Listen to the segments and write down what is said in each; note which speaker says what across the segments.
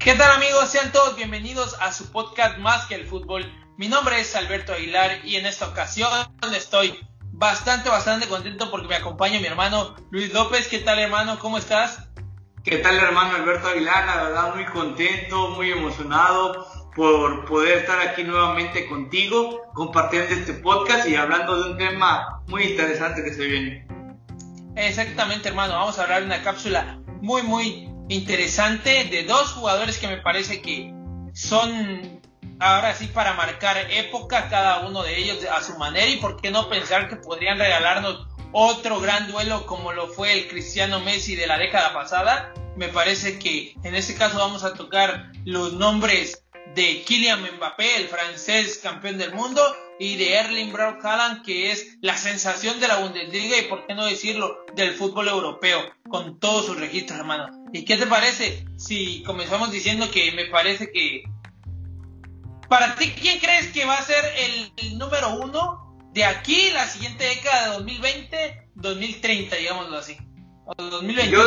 Speaker 1: ¿Qué tal amigos? Sean todos bienvenidos a su podcast Más que el fútbol. Mi nombre es Alberto Aguilar y en esta ocasión estoy bastante, bastante contento porque me acompaña mi hermano Luis López. ¿Qué tal hermano? ¿Cómo estás?
Speaker 2: ¿Qué tal hermano Alberto Aguilar? La verdad muy contento, muy emocionado por poder estar aquí nuevamente contigo, compartiendo este podcast y hablando de un tema muy interesante que se viene.
Speaker 1: Exactamente hermano, vamos a hablar de una cápsula muy, muy interesante de dos jugadores que me parece que son ahora sí para marcar época cada uno de ellos a su manera y por qué no pensar que podrían regalarnos otro gran duelo como lo fue el Cristiano Messi de la década pasada. Me parece que en este caso vamos a tocar los nombres de Kylian Mbappé, el francés campeón del mundo, y de Erling Braut Haaland, que es la sensación de la Bundesliga y por qué no decirlo del fútbol europeo, con todos sus registros, hermano. ¿Y qué te parece si comenzamos diciendo que me parece que para ti quién crees que va a ser el, número uno de aquí la siguiente década de 2020, 2030, digámoslo así, o 2021,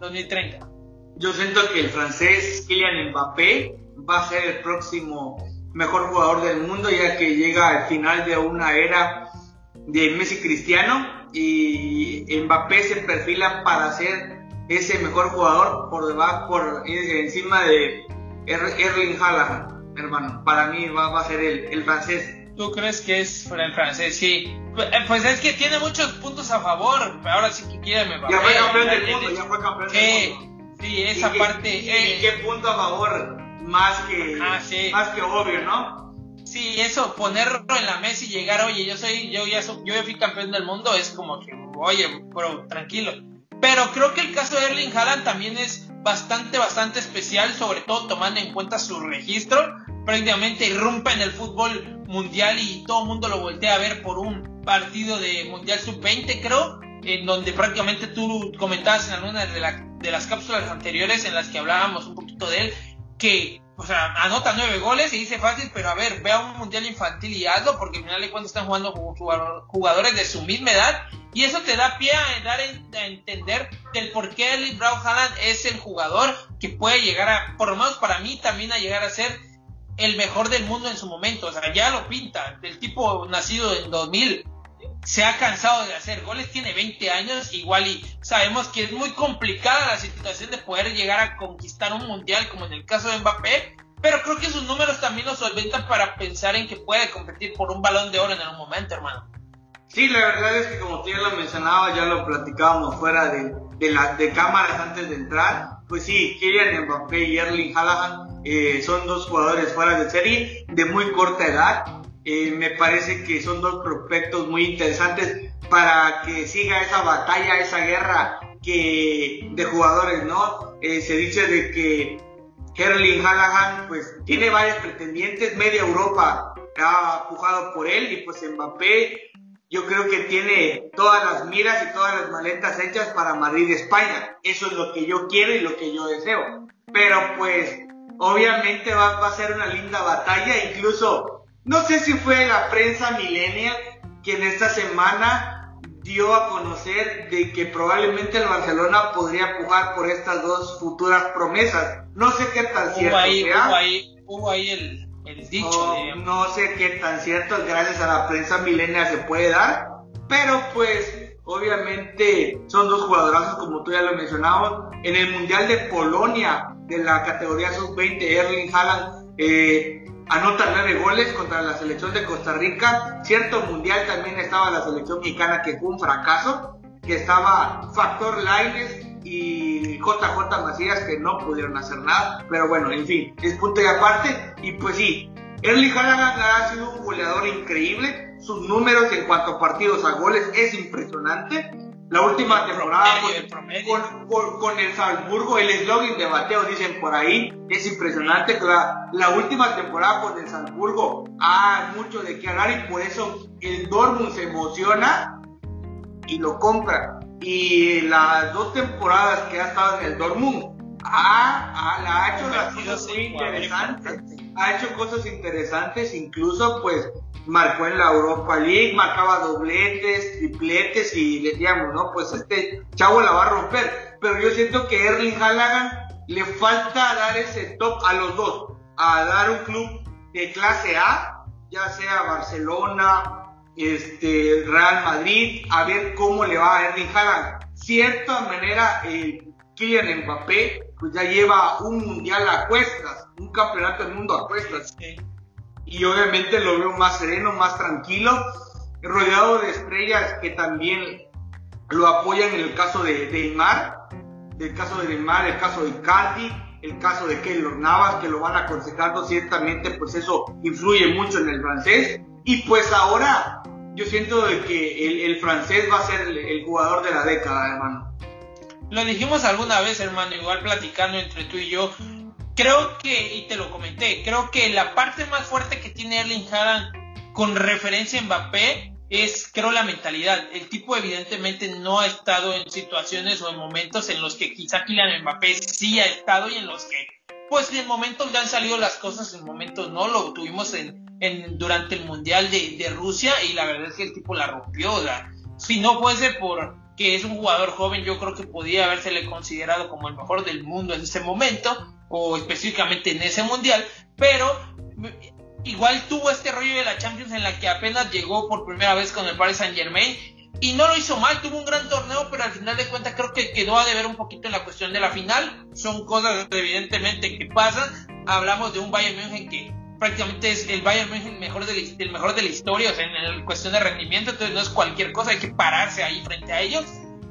Speaker 1: 2030?
Speaker 2: Yo siento que el francés Kylian Mbappé va a ser el próximo mejor jugador del mundo ya que llega al final de una era de Messi Cristiano y Mbappé se perfila para ser ese mejor jugador por debajo por encima de Erling Haaland hermano para mí va, a ser el, francés
Speaker 1: ¿Tú crees que es el francés? Sí. Pues es que tiene muchos puntos a favor. Ahora sí que quiere
Speaker 2: Mbappé. Ya fue campeón del mundo, ya fue campeón del
Speaker 1: mundo. Sí, esa parte.
Speaker 2: Y, eh, qué punto a favor? más que, ah, más que obvio, ¿no?
Speaker 1: Sí, eso, ponerlo en la mesa y llegar, oye, yo soy, yo ya, soy, yo ya fui campeón del mundo, es como que, oye, pero tranquilo. Pero creo que el caso de Erling Haaland también es bastante, bastante especial, sobre todo tomando en cuenta su registro. Prácticamente irrumpe en el fútbol mundial y todo el mundo lo voltea a ver por un partido de Mundial Sub-20, creo, en donde prácticamente tú comentabas en alguna de, de las cápsulas anteriores en las que hablábamos un poquito de él, que, o sea, anota nueve goles y dice fácil, pero a ver, vea un mundial infantil y hazlo, porque al final de cuentas están jugando jugadores de su misma edad, y eso te da pie a dar a entender del por qué Eli Brown Haaland es el jugador que puede llegar a, por lo menos para mí, también a llegar a ser el mejor del mundo en su momento, o sea, ya lo pinta, el tipo nacido en 2000, se ha cansado de hacer goles, tiene 20 años, igual y sabemos que es muy complicada la situación de poder llegar a conquistar un mundial como en el caso de Mbappé, pero creo que sus números también lo solventan para pensar en que puede competir por un balón de oro en algún momento, hermano.
Speaker 2: Sí, la verdad es que como tú ya lo mencionaba, ya lo platicábamos fuera de, de, de cámaras antes de entrar, pues sí, Kylian Mbappé y Erling Haaland eh, son dos jugadores fuera de serie de muy corta edad eh, me parece que son dos prospectos muy interesantes para que siga esa batalla, esa guerra que de jugadores, ¿no? Eh, se dice de que Erling Haaland pues tiene varios pretendientes, media Europa ha pujado por él y pues Mbappé yo creo que tiene todas las miras y todas las maletas hechas para Madrid, España. Eso es lo que yo quiero y lo que yo deseo. Pero pues obviamente va a ser una linda batalla, incluso no sé si fue la prensa millennial quien esta semana dio a conocer de que probablemente el Barcelona podría pujar por estas dos futuras promesas. No sé qué tan cierto
Speaker 1: Hubo ahí, el, dicho.
Speaker 2: No sé qué tan cierto, gracias a la prensa millennial se puede dar, pero pues obviamente son dos jugadorazos como tú ya lo mencionabas. En el Mundial de Polonia de la categoría sub-20, Erling Haaland eh, anota nueve goles contra la selección de Costa Rica. Cierto mundial también estaba la selección mexicana que fue un fracaso, que estaba Factor Laines y JJ Macías que no pudieron hacer nada. Pero bueno, en fin, es punto y aparte. Y pues sí, Erling Haaland ha sido un goleador increíble. Sus números en cuanto a partidos a goles es impresionante. La última temporada con, el Salzburgo, el eslogan de Mateo, dicen por ahí, es impresionante. La, la última temporada con el Salzburgo hay mucho de qué hablar y por eso el Dortmund se emociona y lo compra. Y las dos temporadas que ha estado en el Dortmund, ha, ha hecho las cosas muy interesantes. Ha hecho cosas interesantes, incluso pues marcó en la Europa League, marcaba dobletes, tripletes y le decíamos, no, pues este chavo la va a romper. Pero yo siento que Erling Haaland le falta dar ese top a los dos, a dar un club de clase A, ya sea Barcelona, este, Real Madrid, a ver cómo le va a Erling Haaland. Cierta manera, el Kylian Mbappé pues ya lleva un mundial a cuestas, un campeonato del mundo a cuestas y obviamente lo veo más sereno, más tranquilo, rodeado de estrellas que también lo apoyan en el caso de Neymar, el caso de Neymar, el caso de Cardi, el caso de Keylor Navas, que lo van aconsejando ciertamente, pues eso influye mucho en el francés. Y pues ahora yo siento de que el, francés va a ser el, el, jugador de la década, hermano.
Speaker 1: Lo dijimos alguna vez, hermano, igual platicando entre tú y yo creo que, y te lo comenté, creo que la parte más fuerte que tiene Erling Haaland con referencia a Mbappé es, creo, la mentalidad. El tipo evidentemente no ha estado en situaciones o en momentos en los que quizá Kylian Mbappé sí ha estado y en los que, pues, en momentos le han salido las cosas, en momentos no. Lo tuvimos en, en durante el Mundial de, de, Rusia y la verdad es que el tipo la rompió. si no fuese por que es un jugador joven, yo creo que podía habérsele considerado como el mejor del mundo en ese momento o específicamente en ese mundial, pero igual tuvo este rollo de la Champions en la que apenas llegó por primera vez con el Paris Saint Germain y no lo hizo mal, tuvo un gran torneo, pero al final de cuentas creo que quedó a deber un poquito en la cuestión de la final. Son cosas evidentemente que pasan. Hablamos de un Bayern München que prácticamente es el Bayern mejor de el mejor de la historia, o sea, en la cuestión de rendimiento, entonces no es cualquier cosa, hay que pararse ahí frente a ellos.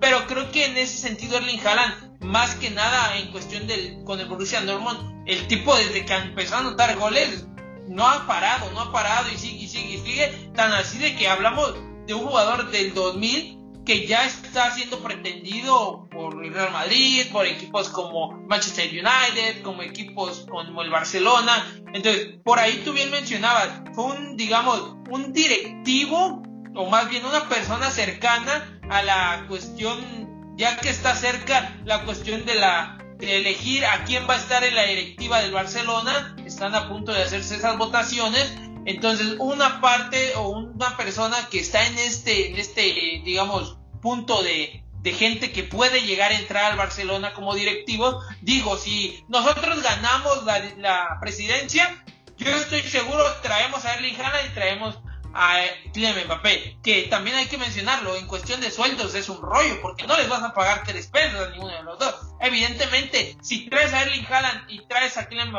Speaker 1: Pero creo que en ese sentido Erling Haaland, más que nada en cuestión del con el Borussia Dortmund, el tipo desde que empezó a anotar goles no ha parado, no ha parado y sigue y sigue y sigue, tan así de que hablamos de un jugador del 2000 que ya está siendo pretendido por el Real Madrid, por equipos como Manchester United, como equipos como el Barcelona. Entonces, por ahí tú bien mencionabas, fue un, digamos, un directivo, o más bien una persona cercana a la cuestión, ya que está cerca la cuestión de la elegir a quién va a estar en la directiva del Barcelona, están a punto de hacerse esas votaciones entonces, una parte o una persona que está en este, en este digamos, punto de, de gente que puede llegar a entrar al Barcelona como directivo, digo, si nosotros ganamos la, la presidencia, yo estoy seguro traemos a Erling Haaland y traemos a Kylian Mbappé, que también hay que mencionarlo, en cuestión de sueldos es un rollo, porque no les vas a pagar tres pesos a ninguno de los dos. Evidentemente, si traes a Erling Haaland y traes a Kylian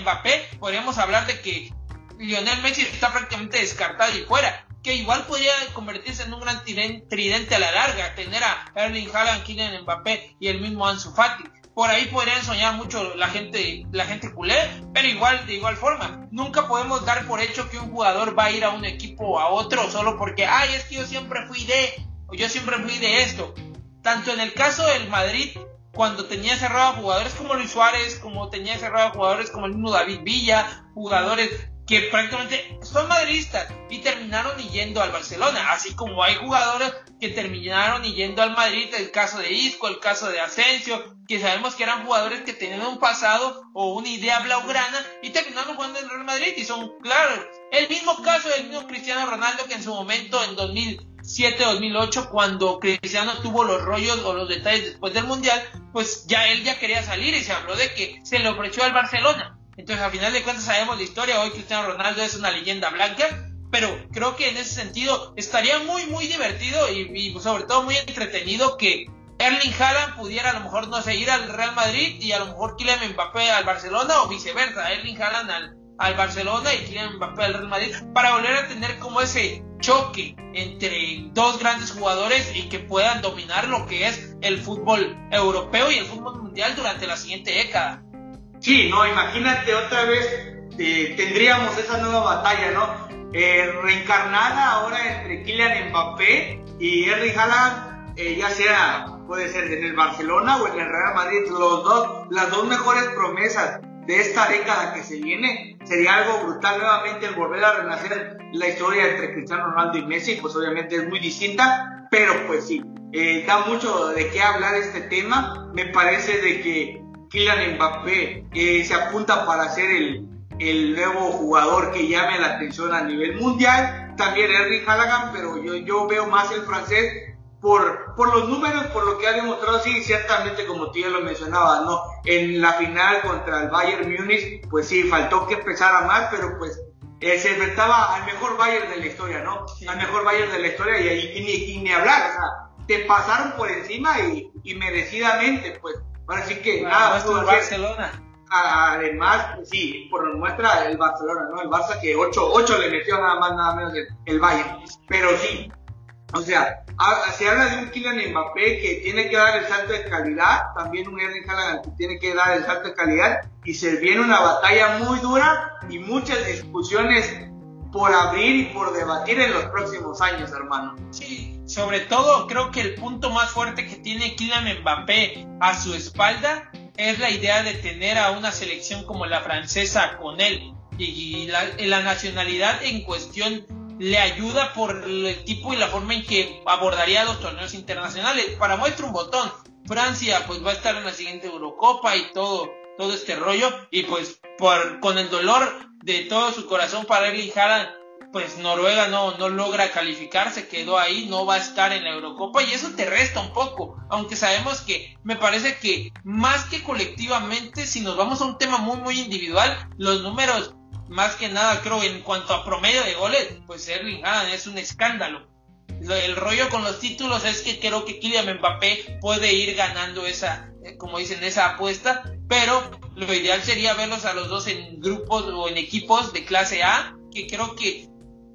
Speaker 1: Mbappé, podríamos hablar de que Lionel Messi está prácticamente descartado y fuera. Que igual podría convertirse en un gran tridente a la larga, tener a Erling Haaland, Kylian Mbappé y el mismo Ansu Fati. Por ahí podrían soñar mucho la gente, la gente culé, pero igual, de igual forma, nunca podemos dar por hecho que un jugador va a ir a un equipo o a otro solo porque, ay, es que yo siempre fui de, o yo siempre fui de esto. Tanto en el caso del Madrid, cuando tenía cerrado a jugadores como Luis Suárez, como tenía cerrado a jugadores como el mismo David Villa, jugadores que prácticamente son madridistas y terminaron yendo al Barcelona, así como hay jugadores que terminaron yendo al Madrid, el caso de Isco, el caso de Asensio, que sabemos que eran jugadores que tenían un pasado o una idea blaugrana y terminaron jugando en Real Madrid y son claros. El mismo caso del mismo Cristiano Ronaldo que en su momento en 2007-2008 cuando Cristiano tuvo los rollos o los detalles después del Mundial, pues ya él ya quería salir y se habló de que se le ofreció al Barcelona entonces, a final de cuentas, sabemos la historia. Hoy Cristiano Ronaldo es una leyenda blanca. Pero creo que en ese sentido estaría muy, muy divertido y, sobre todo muy entretenido que Erling Haaland pudiera a lo mejor, no sé, al Real Madrid y a lo mejor Kylian Mbappé al Barcelona o viceversa. Erling Haaland al, al Barcelona y Kylian Mbappé al Real Madrid para volver a tener como ese choque entre dos grandes jugadores y que puedan dominar lo que es el fútbol europeo y el fútbol mundial durante la siguiente década.
Speaker 2: Sí, no, imagínate otra vez, eh, tendríamos esa nueva batalla, ¿no? Eh, reencarnada ahora entre Kylian Mbappé y Erling Haaland, eh, ya sea, puede ser en el Barcelona o en el Real Madrid, los dos, las dos mejores promesas de esta década que se viene, sería algo brutal nuevamente el volver a renacer la historia entre Cristiano Ronaldo y Messi, pues obviamente es muy distinta, pero pues sí, eh, da mucho de qué hablar este tema, me parece de que Kylian Mbappé eh, se apunta para ser el, el nuevo jugador que llame la atención a nivel mundial, también Erling Haaland, pero yo, yo veo más el francés por, por los números, por lo que ha demostrado, sí, ciertamente como tú ya lo mencionabas, ¿no? En la final contra el Bayern Múnich, pues sí, faltó que empezara más, pero pues eh, se enfrentaba al mejor Bayern de la historia, ¿no? Al mejor Bayern de la historia y, y, y, ni, hablar, o sea, te pasaron por encima y, y merecidamente, pues. Ahora sí que nada,
Speaker 1: Barcelona.
Speaker 2: Además, sí, por muestra el Barcelona, ¿no? El Barça que 8, 8 le metió nada más, nada menos el, el Bayern. Pero sí, o sea, se habla de un Kylian Mbappé que tiene que dar el salto de calidad, también un Erling Haaland que tiene que dar el salto de calidad y se viene una batalla muy dura y muchas discusiones por abrir y por debatir en los próximos años, hermano.
Speaker 1: Sí, sobre todo creo que el punto más fuerte que tiene Kylian Mbappé a su espalda es la idea de tener a una selección como la francesa con él. Y la, nacionalidad en cuestión le ayuda por el tipo y la forma en que abordaría los torneos internacionales. Para muestra un botón, Francia pues va a estar en la siguiente Eurocopa y todo, todo este rollo. Y pues por, con el dolor de todo su corazón para Erling Haaland pues Noruega no, no logra calificarse, quedó ahí, no va a estar en la Eurocopa y eso te resta un poco, aunque sabemos que me parece que más que colectivamente, si nos vamos a un tema muy muy individual, los números más que nada creo en cuanto a promedio de goles, pues Erling Haaland es un escándalo. El rollo con los títulos es que creo que Kylian Mbappé puede ir ganando esa, eh, como dicen, esa apuesta, pero lo ideal sería verlos a los dos en grupos o en equipos de clase A, que creo que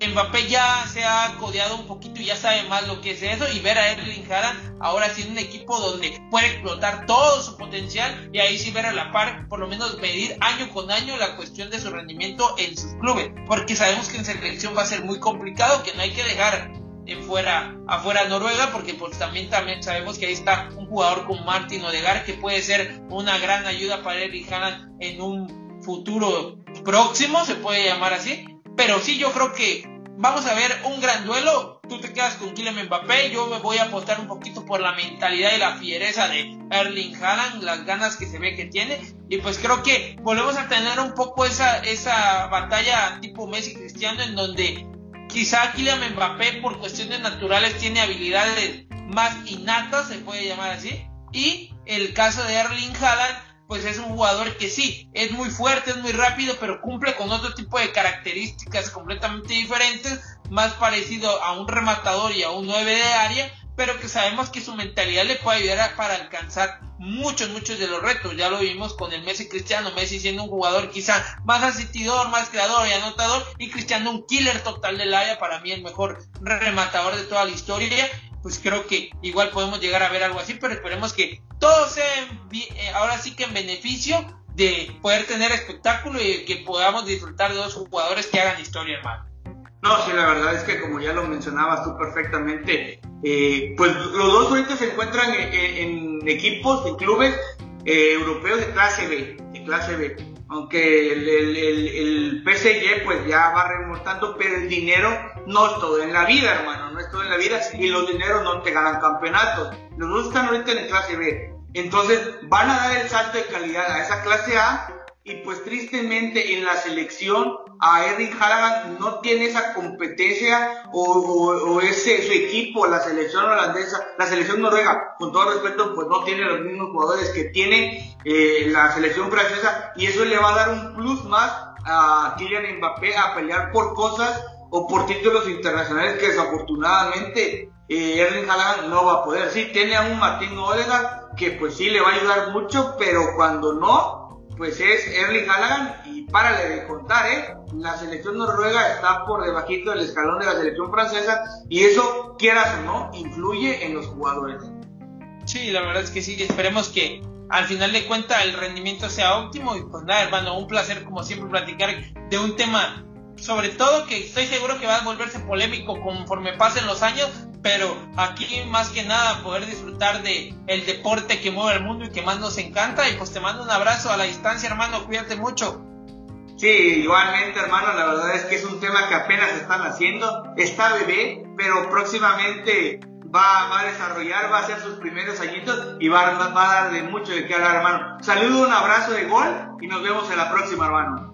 Speaker 1: Mbappé ya se ha codeado un poquito y ya sabe más lo que es eso y ver a Erling Haaland ahora sí en un equipo donde puede explotar todo su potencial y ahí sí ver a la par, por lo menos medir año con año la cuestión de su rendimiento en sus clubes, porque sabemos que en selección va a ser muy complicado, que no hay que dejar fuera afuera Noruega porque pues también también sabemos que ahí está un jugador como Martin Odegaard que puede ser una gran ayuda para Erling Haaland en un futuro próximo se puede llamar así pero sí yo creo que vamos a ver un gran duelo. Tú te quedas con Kylian Mbappé, yo me voy a apostar un poquito por la mentalidad y la fiereza de Erling Haaland, las ganas que se ve que tiene. Y pues creo que volvemos a tener un poco esa, esa batalla tipo Messi Cristiano en donde quizá Kylian Mbappé por cuestiones naturales tiene habilidades más innatas, se puede llamar así. Y el caso de Erling Haaland pues es un jugador que sí, es muy fuerte, es muy rápido, pero cumple con otro tipo de características completamente diferentes, más parecido a un rematador y a un 9 de área, pero que sabemos que su mentalidad le puede ayudar para alcanzar muchos, muchos de los retos. Ya lo vimos con el Messi Cristiano, Messi siendo un jugador quizá más asistidor, más creador y anotador, y Cristiano un killer total del área, para mí el mejor rematador de toda la historia pues creo que igual podemos llegar a ver algo así, pero esperemos que todo sea eh, ahora sí que en beneficio de poder tener espectáculo y que podamos disfrutar de dos jugadores que hagan historia, hermano.
Speaker 2: No, sí, la verdad es que como ya lo mencionabas tú perfectamente, eh, pues los dos ahorita se encuentran en, equipos, en clubes eh, europeos de clase B, de clase B aunque el, el, el, PSG pues ya va remontando, pero el dinero no todo en la vida, hermano, todo en la vida y los dineros no te ganan campeonatos. Los dos están ahorita en clase B. Entonces van a dar el salto de calidad a esa clase A y pues tristemente en la selección a Erling Haaland no tiene esa competencia o, ese su equipo, la selección holandesa, la selección noruega, con todo respeto, pues no tiene los mismos jugadores que tiene eh, la selección francesa y eso le va a dar un plus más a Kylian Mbappé a pelear por cosas o por títulos internacionales que desafortunadamente eh, Erling Haaland no va a poder. Sí, tiene a un Martín Odegaard que pues sí le va a ayudar mucho, pero cuando no, pues es Erling Haaland y párale de contar, ¿eh? La selección noruega está por debajito del escalón de la selección francesa y eso, quieras o no, influye en los jugadores.
Speaker 1: Sí, la verdad es que sí, esperemos que al final de cuentas el rendimiento sea óptimo y pues nada, hermano, un placer como siempre platicar de un tema sobre todo que estoy seguro que va a volverse polémico conforme pasen los años, pero aquí más que nada poder disfrutar de el deporte que mueve el mundo y que más nos encanta y pues te mando un abrazo a la distancia hermano, cuídate mucho.
Speaker 2: Sí, igualmente hermano, la verdad es que es un tema que apenas están haciendo, está bebé, pero próximamente va, a desarrollar, va a hacer sus primeros añitos y va, va, a dar de mucho de qué hablar hermano. Saludo, un abrazo de gol y nos vemos en la próxima hermano.